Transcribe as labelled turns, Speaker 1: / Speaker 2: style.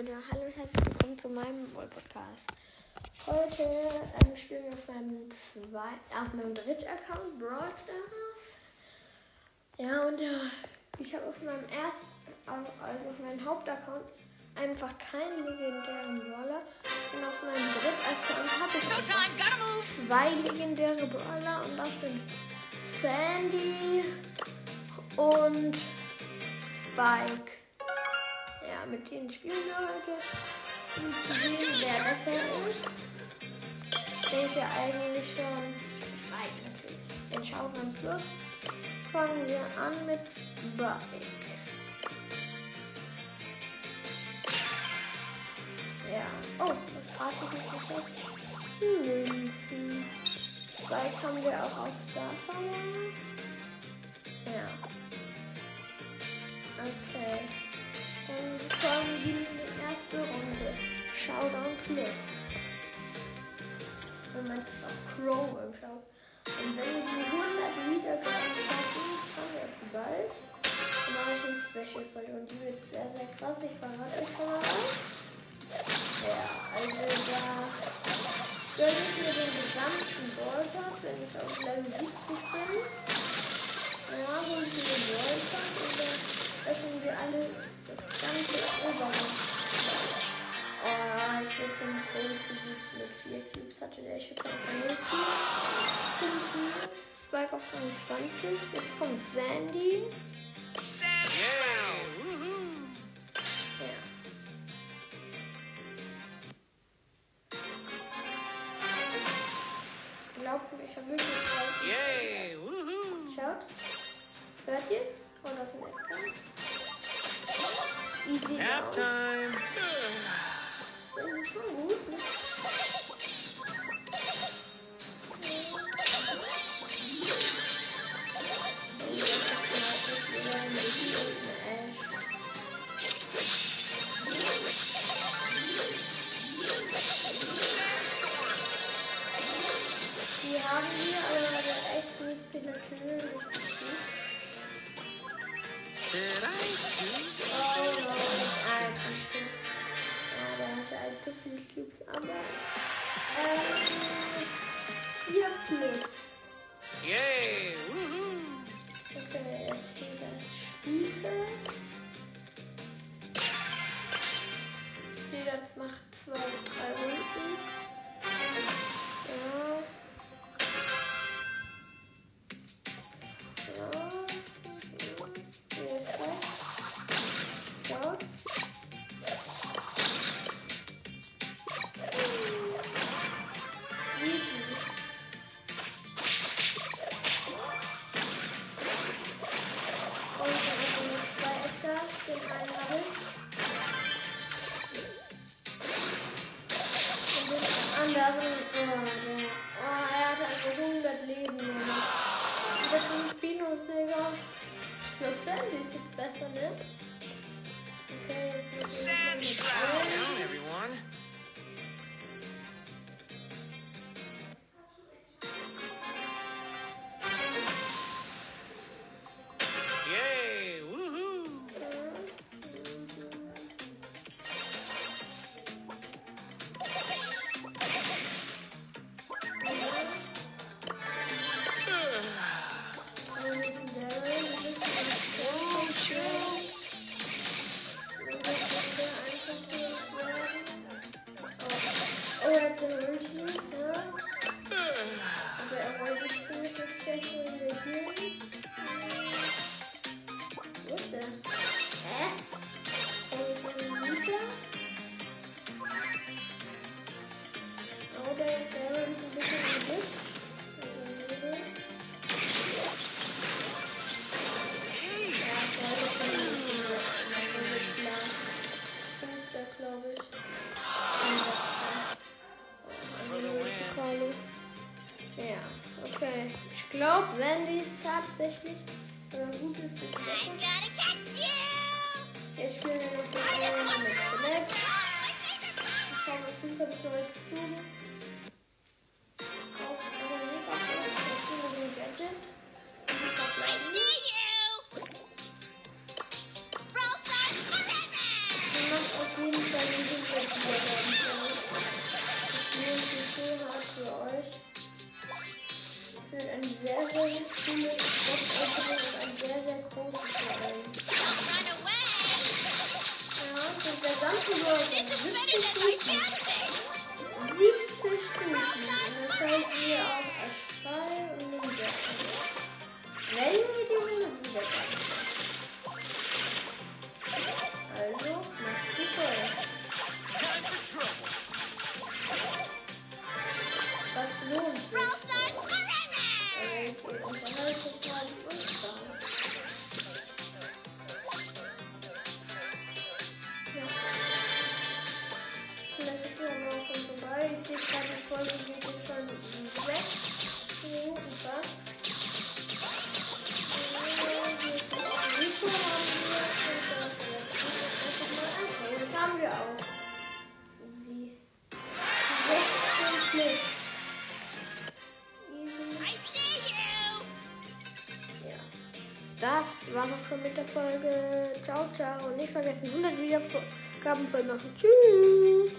Speaker 1: Leute, hallo und herzlich willkommen zu meinem Woll Podcast. Heute ähm, spielen wir auf meinem zwei, auf meinem dritten Account Brawl Stars. Ja und ja, ich habe auf meinem ersten, also auf meinem Hauptaccount einfach keinen legendären Brawler und auf meinem dritten Account habe ich zwei legendäre Brawler und das sind Sandy und Spike. Ja, mit denen spielen wir heute. Um zu sehen, wer besser ist. Ich denke eigentlich schon Spike natürlich. Den Showdown Plus fangen wir an mit Spike. Ja. Oh, das Grafik ist perfekt. Münzen. Spike haben wir auch auf Star Power. Ja. Okay. 70 bin. Ja, hole ich mir den und dann öffnen wir alle das ganze Oberhaus. Oh, ich bin schon groß besiegt mit 4 Cubes. Hatte der Schütze einfach 0 Cubes. 5 Cubes. Spike auf 23. Jetzt kommt Sandy.
Speaker 2: Yeah.
Speaker 1: Ein Ash. Die haben wir, aber der echt nicht natürlich gut. Viele Cubes, aber ähm, 4 plus.
Speaker 2: Yay. Woohoo.
Speaker 1: Okay, jetzt wieder Spiegel. Okay, das macht zwei, drei glaube, Sandy ist tatsächlich äh, gut ist bisschen besser. sind ein sehr, sehr cooles Schloss und ein sehr, sehr großes Verein. Ja, und
Speaker 2: der ganze
Speaker 1: Leute. Das war's auch schon mit der Folge. Ciao, ciao. Und nicht vergessen, 100 Wiedergaben voll machen. Tschüss.